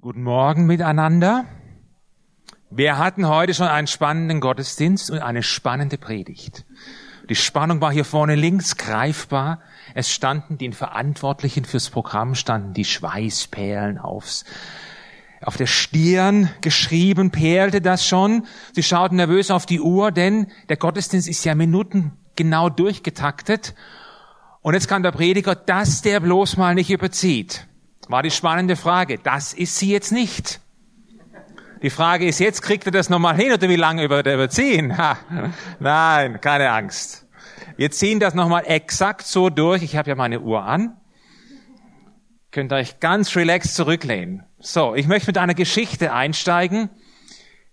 Guten Morgen miteinander. Wir hatten heute schon einen spannenden Gottesdienst und eine spannende Predigt. Die Spannung war hier vorne links greifbar. Es standen den Verantwortlichen fürs Programm, standen die Schweißperlen aufs, auf der Stirn geschrieben, perlte das schon. Sie schauten nervös auf die Uhr, denn der Gottesdienst ist ja Minuten genau durchgetaktet. Und jetzt kann der Prediger, dass der bloß mal nicht überzieht. War die spannende Frage. Das ist sie jetzt nicht. Die Frage ist jetzt, kriegt er das nochmal hin oder wie lange über überziehen? Ha. Nein, keine Angst. Wir ziehen das nochmal exakt so durch. Ich habe ja meine Uhr an. Könnt euch ganz relaxed zurücklehnen. So, ich möchte mit einer Geschichte einsteigen,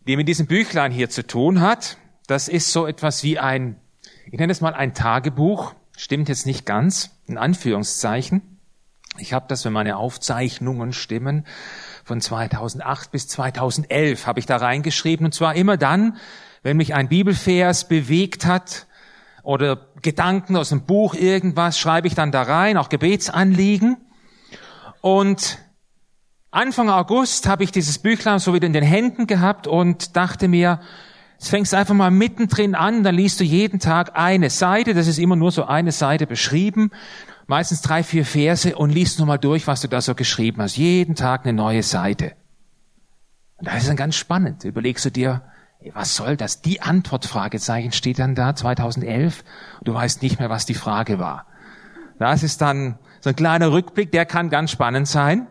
die mit diesem Büchlein hier zu tun hat. Das ist so etwas wie ein, ich nenne es mal ein Tagebuch. Stimmt jetzt nicht ganz, in Anführungszeichen. Ich habe das, wenn meine Aufzeichnungen stimmen, von 2008 bis 2011 habe ich da reingeschrieben. Und zwar immer dann, wenn mich ein Bibelvers bewegt hat oder Gedanken aus dem Buch irgendwas, schreibe ich dann da rein, auch Gebetsanliegen. Und Anfang August habe ich dieses Büchlein so wieder in den Händen gehabt und dachte mir, Jetzt fängst du einfach mal mittendrin an, dann liest du jeden Tag eine Seite, das ist immer nur so eine Seite beschrieben meistens drei, vier Verse und liest nochmal durch, was du da so geschrieben hast. Jeden Tag eine neue Seite. Und das ist dann ganz spannend. Überlegst du dir, was soll das? Die Antwort, Fragezeichen, steht dann da, 2011. Und du weißt nicht mehr, was die Frage war. Das ist dann so ein kleiner Rückblick, der kann ganz spannend sein.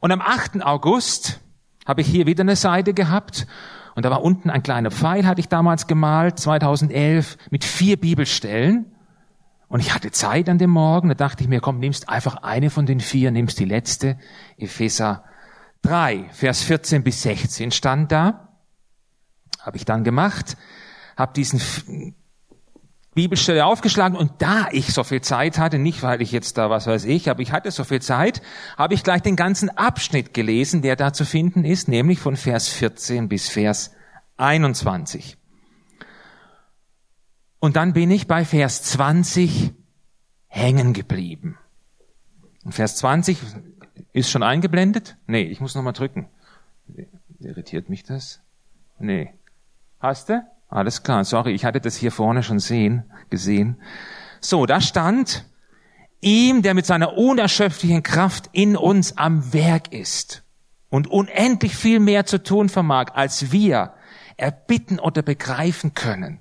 Und am 8. August habe ich hier wieder eine Seite gehabt. Und da war unten ein kleiner Pfeil, hatte ich damals gemalt, 2011, mit vier Bibelstellen. Und ich hatte Zeit an dem Morgen, da dachte ich mir, komm, nimmst einfach eine von den vier, nimmst die letzte. Epheser 3, Vers 14 bis 16 stand da. Habe ich dann gemacht, habe diesen Bibelstelle aufgeschlagen und da ich so viel Zeit hatte, nicht weil ich jetzt da was weiß ich, aber ich hatte so viel Zeit, habe ich gleich den ganzen Abschnitt gelesen, der da zu finden ist, nämlich von Vers 14 bis Vers 21. Und dann bin ich bei Vers 20 hängen geblieben. Und Vers 20 ist schon eingeblendet? Nee, ich muss nochmal drücken. Irritiert mich das? Nee. Hast du? Alles klar, sorry, ich hatte das hier vorne schon sehen, gesehen. So, da stand, ihm, der mit seiner unerschöpflichen Kraft in uns am Werk ist und unendlich viel mehr zu tun vermag, als wir erbitten oder begreifen können.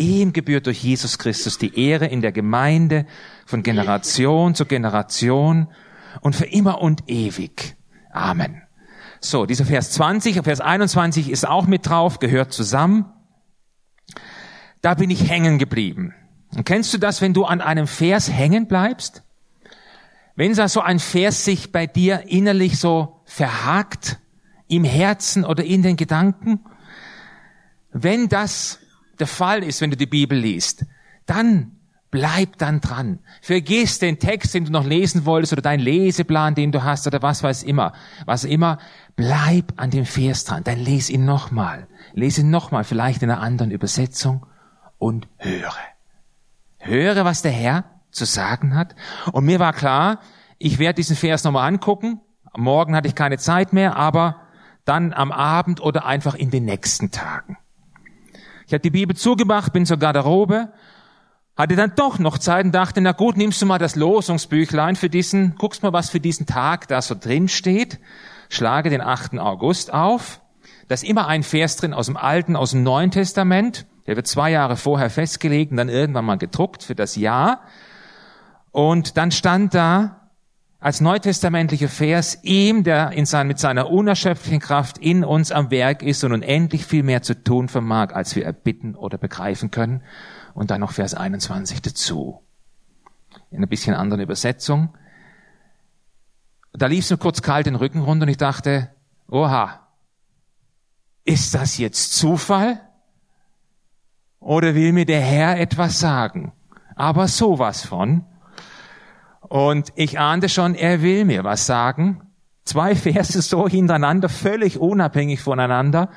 Ihm gebührt durch Jesus Christus die Ehre in der Gemeinde von Generation zu Generation und für immer und ewig. Amen. So, dieser Vers 20, Vers 21 ist auch mit drauf, gehört zusammen. Da bin ich hängen geblieben. Und kennst du das, wenn du an einem Vers hängen bleibst? Wenn so ein Vers sich bei dir innerlich so verhakt, im Herzen oder in den Gedanken, wenn das der Fall ist, wenn du die Bibel liest, dann bleib dann dran. Vergiss den Text, den du noch lesen wolltest oder deinen Leseplan, den du hast oder was weiß immer. Was immer, bleib an dem Vers dran. Dann les ihn nochmal. Lese ihn nochmal, vielleicht in einer anderen Übersetzung und höre. Höre, was der Herr zu sagen hat. Und mir war klar, ich werde diesen Vers nochmal angucken. Morgen hatte ich keine Zeit mehr, aber dann am Abend oder einfach in den nächsten Tagen. Ich habe die Bibel zugemacht, bin zur Garderobe, hatte dann doch noch Zeit und dachte, na gut, nimmst du mal das Losungsbüchlein für diesen, guckst mal, was für diesen Tag da so drin steht, schlage den 8. August auf. Da ist immer ein Vers drin aus dem Alten, aus dem Neuen Testament. Der wird zwei Jahre vorher festgelegt und dann irgendwann mal gedruckt für das Jahr. Und dann stand da, als neutestamentlicher Vers ihm, der in sein, mit seiner unerschöpflichen Kraft in uns am Werk ist und unendlich viel mehr zu tun vermag, als wir erbitten oder begreifen können. Und dann noch Vers 21 dazu. In einer bisschen anderen Übersetzung. Da lief es mir kurz kalt den Rücken runter und ich dachte, oha, ist das jetzt Zufall? Oder will mir der Herr etwas sagen? Aber sowas von. Und ich ahnte schon, er will mir was sagen. Zwei Verse so hintereinander, völlig unabhängig voneinander.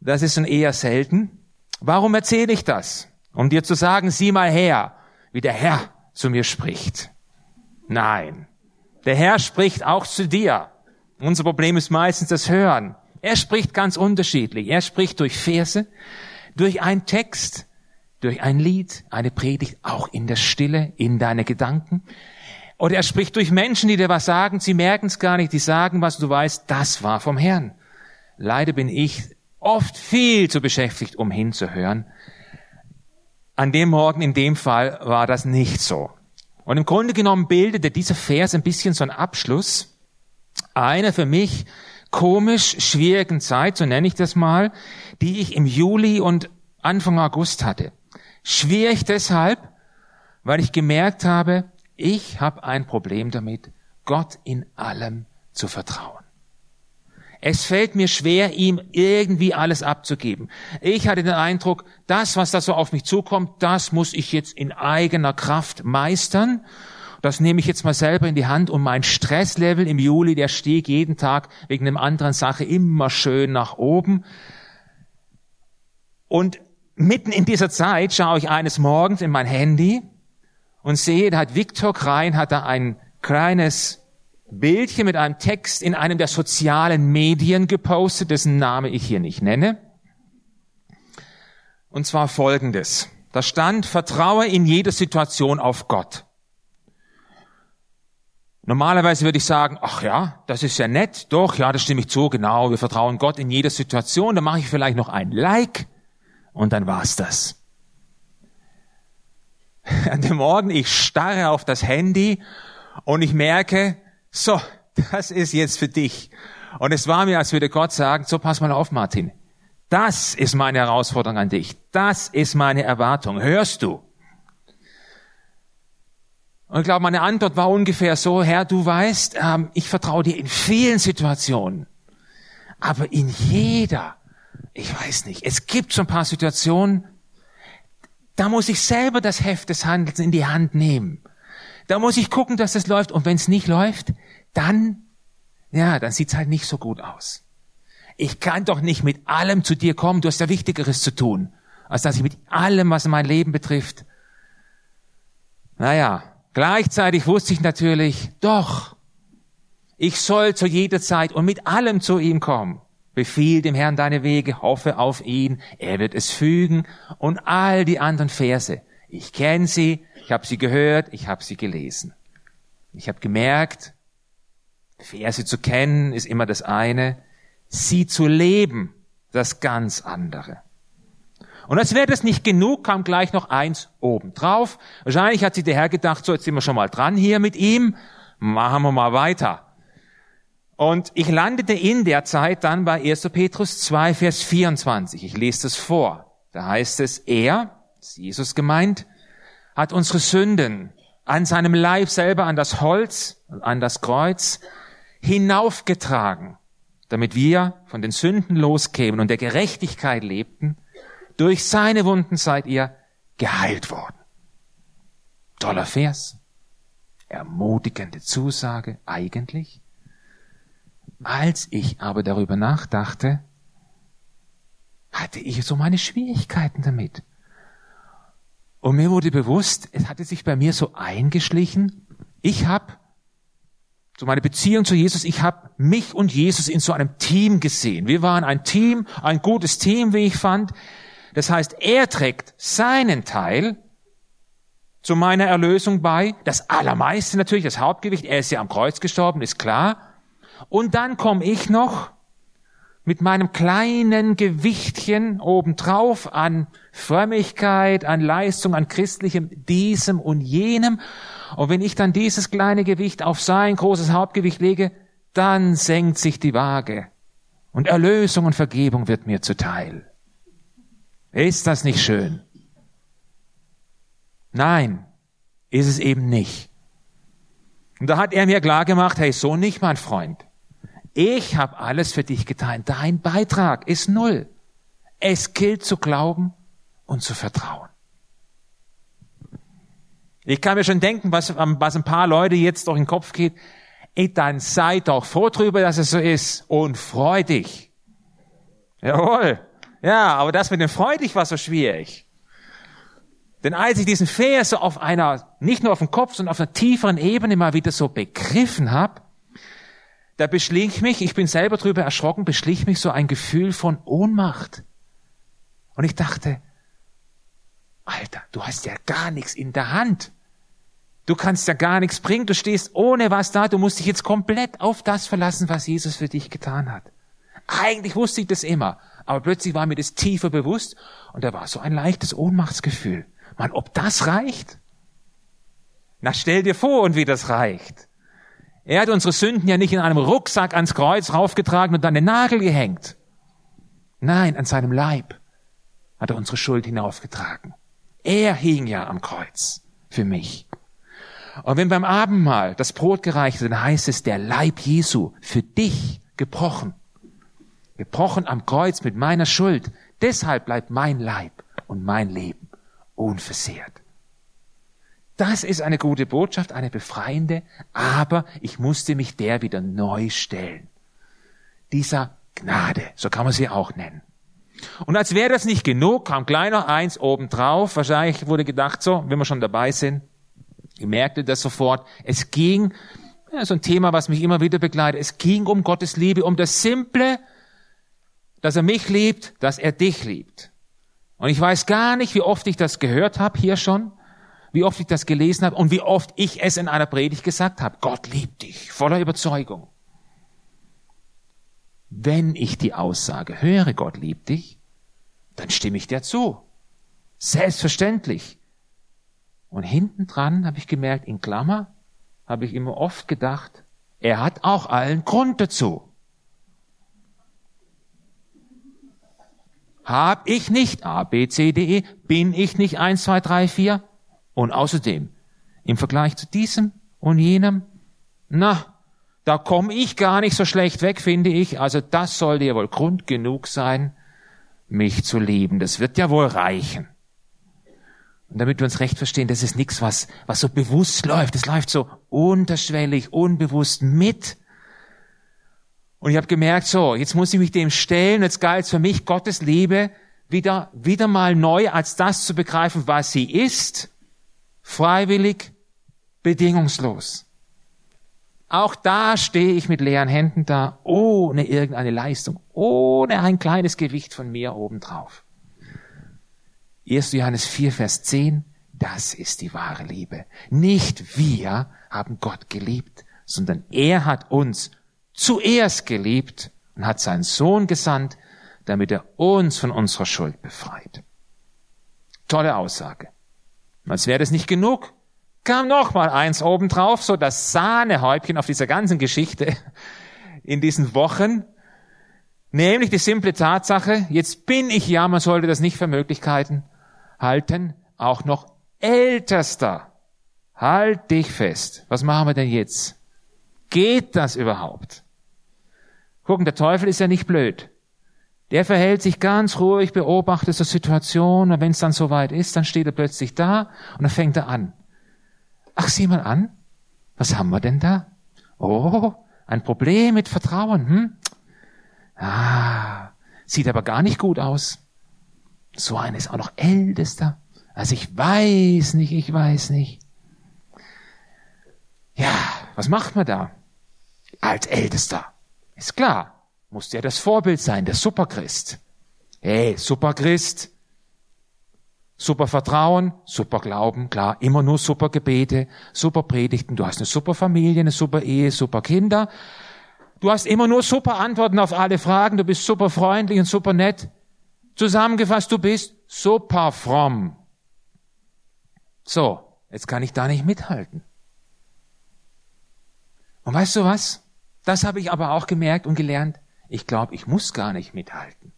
Das ist schon eher selten. Warum erzähle ich das? Um dir zu sagen, sieh mal her, wie der Herr zu mir spricht. Nein. Der Herr spricht auch zu dir. Unser Problem ist meistens das Hören. Er spricht ganz unterschiedlich. Er spricht durch Verse, durch einen Text, durch ein Lied, eine Predigt, auch in der Stille, in deine Gedanken. Oder er spricht durch Menschen, die dir was sagen, sie merken es gar nicht, die sagen was, du weißt, das war vom Herrn. Leider bin ich oft viel zu beschäftigt, um hinzuhören. An dem Morgen, in dem Fall, war das nicht so. Und im Grunde genommen bildete dieser Vers ein bisschen so einen Abschluss einer für mich komisch schwierigen Zeit, so nenne ich das mal, die ich im Juli und Anfang August hatte. Schwierig deshalb, weil ich gemerkt habe, ich habe ein Problem damit, Gott in allem zu vertrauen. Es fällt mir schwer, ihm irgendwie alles abzugeben. Ich hatte den Eindruck, das, was da so auf mich zukommt, das muss ich jetzt in eigener Kraft meistern. Das nehme ich jetzt mal selber in die Hand und mein Stresslevel im Juli, der stieg jeden Tag wegen einem anderen Sache immer schön nach oben. Und mitten in dieser Zeit schaue ich eines Morgens in mein Handy und sehe, da hat Viktor Krein hat da ein kleines Bildchen mit einem Text in einem der sozialen Medien gepostet, dessen Name ich hier nicht nenne. Und zwar folgendes. Da stand, vertraue in jeder Situation auf Gott. Normalerweise würde ich sagen, ach ja, das ist ja nett, doch, ja, das stimme ich zu, genau, wir vertrauen Gott in jeder Situation, da mache ich vielleicht noch ein Like und dann war's das. An dem Morgen, ich starre auf das Handy und ich merke, so, das ist jetzt für dich. Und es war mir, als würde Gott sagen, so pass mal auf, Martin. Das ist meine Herausforderung an dich. Das ist meine Erwartung. Hörst du? Und ich glaube, meine Antwort war ungefähr so, Herr, du weißt, ähm, ich vertraue dir in vielen Situationen. Aber in jeder, ich weiß nicht, es gibt so ein paar Situationen, da muss ich selber das Heft des Handels in die Hand nehmen. Da muss ich gucken, dass es läuft. Und wenn es nicht läuft, dann, ja, dann sieht's halt nicht so gut aus. Ich kann doch nicht mit allem zu dir kommen. Du hast ja Wichtigeres zu tun, als dass ich mit allem, was mein Leben betrifft. Naja, gleichzeitig wusste ich natürlich, doch, ich soll zu jeder Zeit und mit allem zu ihm kommen. Befiehl dem Herrn deine Wege, hoffe auf ihn, er wird es fügen und all die anderen Verse. Ich kenne sie, ich habe sie gehört, ich habe sie gelesen. Ich habe gemerkt, Verse zu kennen ist immer das eine, sie zu leben das ganz andere. Und als wäre das nicht genug, kam gleich noch eins oben drauf. Wahrscheinlich hat sich der Herr gedacht, so jetzt sind wir schon mal dran hier mit ihm, machen wir mal weiter. Und ich landete in der Zeit dann bei 1. Petrus 2, Vers 24. Ich lese das vor. Da heißt es, er, Jesus gemeint, hat unsere Sünden an seinem Leib selber an das Holz, an das Kreuz hinaufgetragen, damit wir von den Sünden loskämen und der Gerechtigkeit lebten. Durch seine Wunden seid ihr geheilt worden. Toller Vers. Ermutigende Zusage eigentlich. Als ich aber darüber nachdachte, hatte ich so meine Schwierigkeiten damit. Und mir wurde bewusst, es hatte sich bei mir so eingeschlichen, ich habe so meine Beziehung zu Jesus, ich habe mich und Jesus in so einem Team gesehen. Wir waren ein Team, ein gutes Team, wie ich fand. Das heißt, er trägt seinen Teil zu meiner Erlösung bei. Das Allermeiste natürlich, das Hauptgewicht. Er ist ja am Kreuz gestorben, ist klar. Und dann komme ich noch mit meinem kleinen Gewichtchen obendrauf an Frömmigkeit, an Leistung, an christlichem, diesem und jenem. Und wenn ich dann dieses kleine Gewicht auf sein großes Hauptgewicht lege, dann senkt sich die Waage. Und Erlösung und Vergebung wird mir zuteil. Ist das nicht schön? Nein, ist es eben nicht. Und da hat er mir klar gemacht, hey, so nicht, mein Freund. Ich habe alles für dich getan. Dein Beitrag ist null. Es gilt zu glauben und zu vertrauen. Ich kann mir schon denken, was, was ein paar Leute jetzt durch den Kopf geht. Ey, dann sei doch froh drüber, dass es so ist und freu dich. Jawohl. Ja, aber das mit dem freu dich war so schwierig. Denn als ich diesen Vers so auf einer, nicht nur auf dem Kopf, sondern auf einer tieferen Ebene mal wieder so begriffen habe, da beschlich mich, ich bin selber drüber erschrocken, beschlich mich so ein Gefühl von Ohnmacht. Und ich dachte, Alter, du hast ja gar nichts in der Hand. Du kannst ja gar nichts bringen, du stehst ohne was da, du musst dich jetzt komplett auf das verlassen, was Jesus für dich getan hat. Eigentlich wusste ich das immer, aber plötzlich war mir das tiefer bewusst und da war so ein leichtes Ohnmachtsgefühl. Mann, ob das reicht? Na, stell dir vor, und wie das reicht. Er hat unsere Sünden ja nicht in einem Rucksack ans Kreuz raufgetragen und an den Nagel gehängt. Nein, an seinem Leib hat er unsere Schuld hinaufgetragen. Er hing ja am Kreuz für mich. Und wenn beim Abendmahl das Brot gereicht wird, dann heißt es, der Leib Jesu für dich gebrochen. Gebrochen am Kreuz mit meiner Schuld. Deshalb bleibt mein Leib und mein Leben unversehrt. Das ist eine gute Botschaft, eine befreiende, aber ich musste mich der wieder neu stellen. Dieser Gnade, so kann man sie auch nennen. Und als wäre das nicht genug, kam kleiner eins obendrauf. Wahrscheinlich wurde gedacht, so, wenn wir schon dabei sind, ich merkte das sofort. Es ging, ja, so ein Thema, was mich immer wieder begleitet, es ging um Gottes Liebe, um das Simple, dass er mich liebt, dass er dich liebt. Und ich weiß gar nicht, wie oft ich das gehört habe hier schon, wie oft ich das gelesen habe und wie oft ich es in einer Predigt gesagt habe. Gott liebt dich, voller Überzeugung. Wenn ich die Aussage höre, Gott liebt dich, dann stimme ich dir zu. Selbstverständlich. Und hinten dran habe ich gemerkt, in Klammer, habe ich immer oft gedacht, er hat auch allen Grund dazu. Hab ich nicht A, B, C, D, E, bin ich nicht 1, 2, 3, 4? Und außerdem, im Vergleich zu diesem und jenem, na, da komme ich gar nicht so schlecht weg, finde ich. Also das sollte ja wohl Grund genug sein, mich zu lieben. Das wird ja wohl reichen. Und damit wir uns recht verstehen, das ist nichts, was, was so bewusst läuft. Es läuft so unterschwellig, unbewusst mit. Und ich habe gemerkt, so, jetzt muss ich mich dem stellen. Jetzt galt es für mich, Gottes Liebe wieder, wieder mal neu als das zu begreifen, was sie ist. Freiwillig, bedingungslos. Auch da stehe ich mit leeren Händen da, ohne irgendeine Leistung, ohne ein kleines Gewicht von mir obendrauf. 1. Johannes 4, Vers 10, das ist die wahre Liebe. Nicht wir haben Gott geliebt, sondern er hat uns zuerst geliebt und hat seinen Sohn gesandt, damit er uns von unserer Schuld befreit. Tolle Aussage. Als wäre das nicht genug, kam noch mal eins obendrauf, so das Sahnehäubchen auf dieser ganzen Geschichte in diesen Wochen, nämlich die simple Tatsache, jetzt bin ich ja, man sollte das nicht für Möglichkeiten halten, auch noch Ältester. Halt dich fest. Was machen wir denn jetzt? Geht das überhaupt? Gucken, der Teufel ist ja nicht blöd. Der verhält sich ganz ruhig, beobachtet so Situation und wenn es dann soweit ist, dann steht er plötzlich da und dann fängt er an. Ach, sieh mal an. Was haben wir denn da? Oh, ein Problem mit Vertrauen. Hm? Ah, sieht aber gar nicht gut aus. So einer ist auch noch ältester. Also ich weiß nicht, ich weiß nicht. Ja, was macht man da? Als Ältester. Ist klar. Muss ja das Vorbild sein, der Superchrist. Hey, Superchrist. Super Vertrauen, super Glauben, klar, immer nur super Gebete, super Predigten, du hast eine super Familie, eine super Ehe, super Kinder. Du hast immer nur super Antworten auf alle Fragen, du bist super freundlich und super nett. Zusammengefasst, du bist super fromm. So, jetzt kann ich da nicht mithalten. Und weißt du was? Das habe ich aber auch gemerkt und gelernt. Ich glaube, ich muss gar nicht mithalten.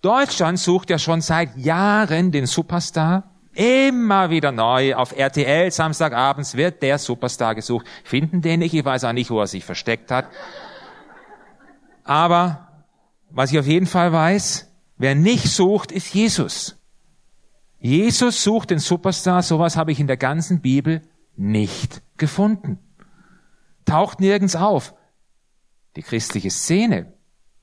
Deutschland sucht ja schon seit Jahren den Superstar. Immer wieder neu. Auf RTL Samstagabends wird der Superstar gesucht. Finden den nicht. Ich weiß auch nicht, wo er sich versteckt hat. Aber was ich auf jeden Fall weiß, Wer nicht sucht, ist Jesus. Jesus sucht den Superstar, sowas habe ich in der ganzen Bibel nicht gefunden. Taucht nirgends auf. Die christliche Szene,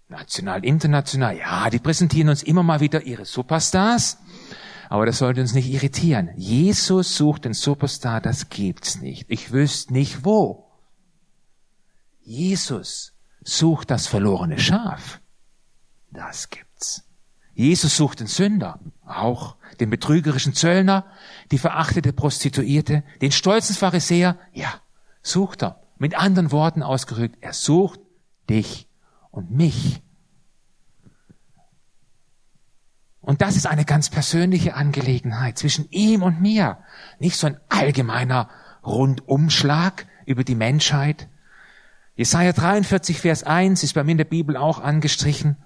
national, international, ja, die präsentieren uns immer mal wieder ihre Superstars, aber das sollte uns nicht irritieren. Jesus sucht den Superstar, das gibt's nicht. Ich wüsste nicht wo. Jesus sucht das verlorene Schaf. Das gibt's. Jesus sucht den Sünder, auch den betrügerischen Zöllner, die verachtete Prostituierte, den stolzen Pharisäer, ja, sucht er. Mit anderen Worten ausgerückt, er sucht dich und mich. Und das ist eine ganz persönliche Angelegenheit zwischen ihm und mir. Nicht so ein allgemeiner Rundumschlag über die Menschheit. Jesaja 43, Vers 1 ist bei mir in der Bibel auch angestrichen.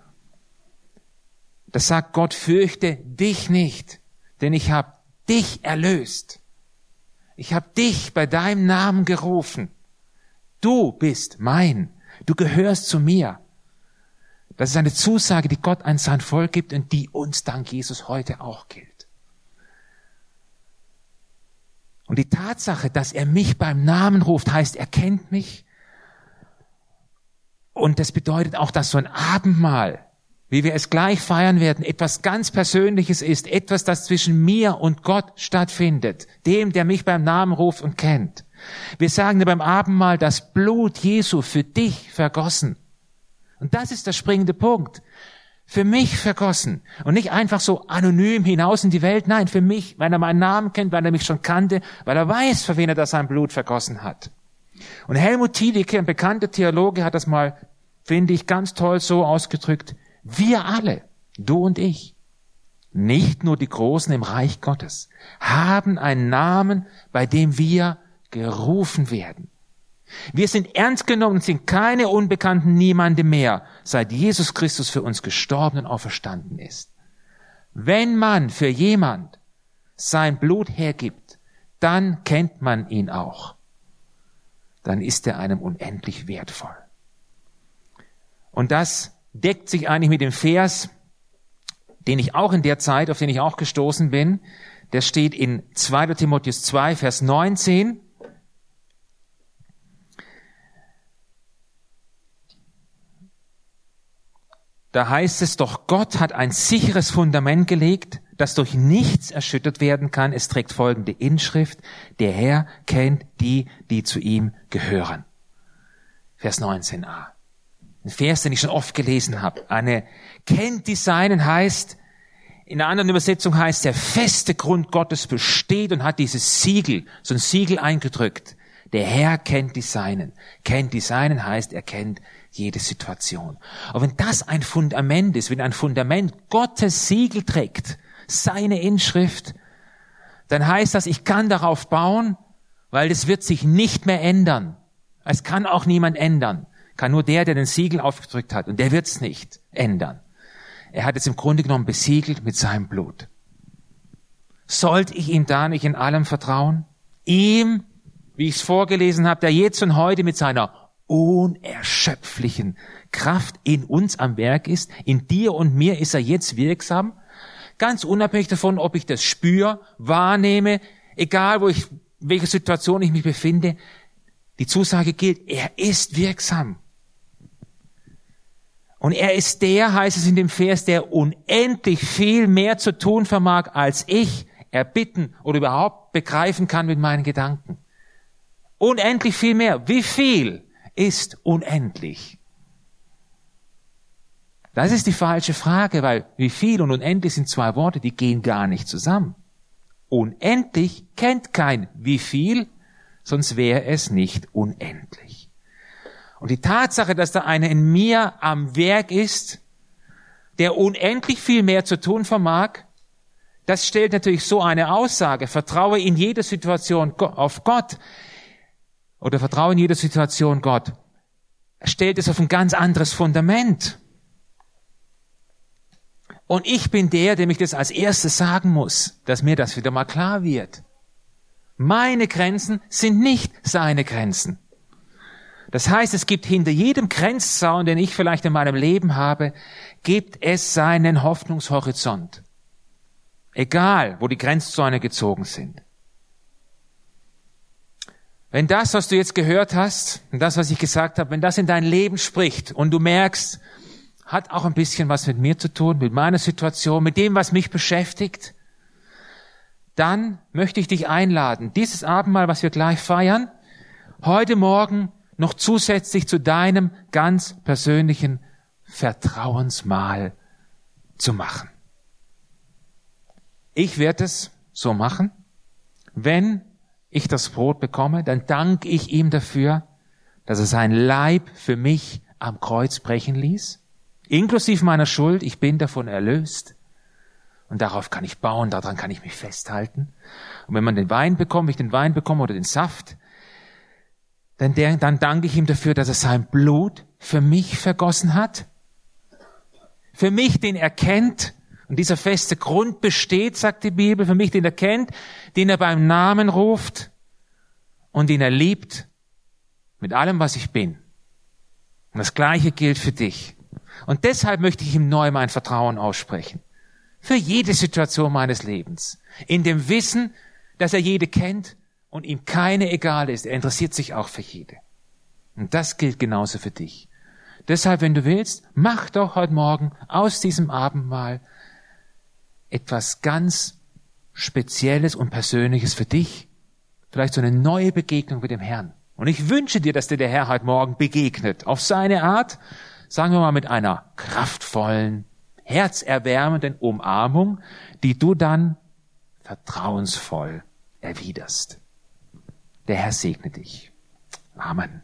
Das sagt Gott, fürchte dich nicht, denn ich habe dich erlöst. Ich habe dich bei deinem Namen gerufen. Du bist mein. Du gehörst zu mir. Das ist eine Zusage, die Gott an sein Volk gibt und die uns dank Jesus heute auch gilt. Und die Tatsache, dass er mich beim Namen ruft, heißt, er kennt mich. Und das bedeutet auch, dass so ein Abendmahl, wie wir es gleich feiern werden, etwas ganz Persönliches ist, etwas, das zwischen mir und Gott stattfindet, dem, der mich beim Namen ruft und kennt. Wir sagen beim Abendmahl, das Blut Jesu für dich vergossen. Und das ist der springende Punkt. Für mich vergossen. Und nicht einfach so anonym hinaus in die Welt. Nein, für mich, weil er meinen Namen kennt, weil er mich schon kannte, weil er weiß, für wen er das sein Blut vergossen hat. Und Helmut Tiedicke, ein bekannter Theologe, hat das mal, finde ich, ganz toll so ausgedrückt. Wir alle, du und ich, nicht nur die Großen im Reich Gottes, haben einen Namen, bei dem wir gerufen werden. Wir sind ernst genommen und sind keine Unbekannten niemandem mehr, seit Jesus Christus für uns gestorben und auferstanden ist. Wenn man für jemand sein Blut hergibt, dann kennt man ihn auch. Dann ist er einem unendlich wertvoll. Und das deckt sich eigentlich mit dem Vers, den ich auch in der Zeit, auf den ich auch gestoßen bin. Der steht in 2. Timotheus 2, Vers 19. Da heißt es doch, Gott hat ein sicheres Fundament gelegt, das durch nichts erschüttert werden kann. Es trägt folgende Inschrift. Der Herr kennt die, die zu ihm gehören. Vers 19a. Ein Vers, den ich schon oft gelesen habe. Eine kennt die Seinen heißt, in einer anderen Übersetzung heißt, der feste Grund Gottes besteht und hat dieses Siegel, so ein Siegel eingedrückt. Der Herr kennt die Seinen. Kennt die Seinen heißt, er kennt jede Situation. Aber wenn das ein Fundament ist, wenn ein Fundament Gottes Siegel trägt, seine Inschrift, dann heißt das, ich kann darauf bauen, weil es wird sich nicht mehr ändern. Es kann auch niemand ändern. Kann nur der, der den Siegel aufgedrückt hat. Und der wird es nicht ändern. Er hat es im Grunde genommen besiegelt mit seinem Blut. Sollte ich ihm da nicht in allem vertrauen? Ihm, wie ich es vorgelesen habe, der jetzt und heute mit seiner unerschöpflichen Kraft in uns am Werk ist. In dir und mir ist er jetzt wirksam. Ganz unabhängig davon, ob ich das spüre, wahrnehme, egal wo ich, welche Situation ich mich befinde. Die Zusage gilt, er ist wirksam. Und er ist der, heißt es in dem Vers, der unendlich viel mehr zu tun vermag, als ich erbitten oder überhaupt begreifen kann mit meinen Gedanken. Unendlich viel mehr. Wie viel? ist unendlich. Das ist die falsche Frage, weil wie viel und unendlich sind zwei Worte, die gehen gar nicht zusammen. Unendlich kennt kein wie viel, sonst wäre es nicht unendlich. Und die Tatsache, dass da einer in mir am Werk ist, der unendlich viel mehr zu tun vermag, das stellt natürlich so eine Aussage. Vertraue in jeder Situation auf Gott oder vertraue in jeder Situation Gott, stellt es auf ein ganz anderes Fundament. Und ich bin der, dem ich das als erstes sagen muss, dass mir das wieder mal klar wird. Meine Grenzen sind nicht seine Grenzen. Das heißt, es gibt hinter jedem Grenzzaun, den ich vielleicht in meinem Leben habe, gibt es seinen Hoffnungshorizont. Egal, wo die Grenzzäune gezogen sind. Wenn das, was du jetzt gehört hast, und das, was ich gesagt habe, wenn das in dein Leben spricht und du merkst, hat auch ein bisschen was mit mir zu tun, mit meiner Situation, mit dem, was mich beschäftigt, dann möchte ich dich einladen, dieses Abendmahl, was wir gleich feiern, heute Morgen noch zusätzlich zu deinem ganz persönlichen Vertrauensmahl zu machen. Ich werde es so machen. Wenn ich das Brot bekomme, dann danke ich ihm dafür, dass er sein Leib für mich am Kreuz brechen ließ, inklusive meiner Schuld. Ich bin davon erlöst. Und darauf kann ich bauen, daran kann ich mich festhalten. Und wenn man den Wein bekommt, ich den Wein bekomme oder den Saft, dann, der, dann danke ich ihm dafür, dass er sein Blut für mich vergossen hat. Für mich, den er kennt. Und dieser feste Grund besteht, sagt die Bibel, für mich, den er kennt, den er beim Namen ruft und den er liebt mit allem, was ich bin. Und das Gleiche gilt für dich. Und deshalb möchte ich ihm neu mein Vertrauen aussprechen. Für jede Situation meines Lebens. In dem Wissen, dass er jede kennt und ihm keine egal ist. Er interessiert sich auch für jede. Und das gilt genauso für dich. Deshalb, wenn du willst, mach doch heute Morgen aus diesem Abendmahl etwas ganz Spezielles und Persönliches für dich. Vielleicht so eine neue Begegnung mit dem Herrn. Und ich wünsche dir, dass dir der Herr heute Morgen begegnet. Auf seine Art, sagen wir mal mit einer kraftvollen, herzerwärmenden Umarmung, die du dann vertrauensvoll erwiderst. Der Herr segne dich. Amen.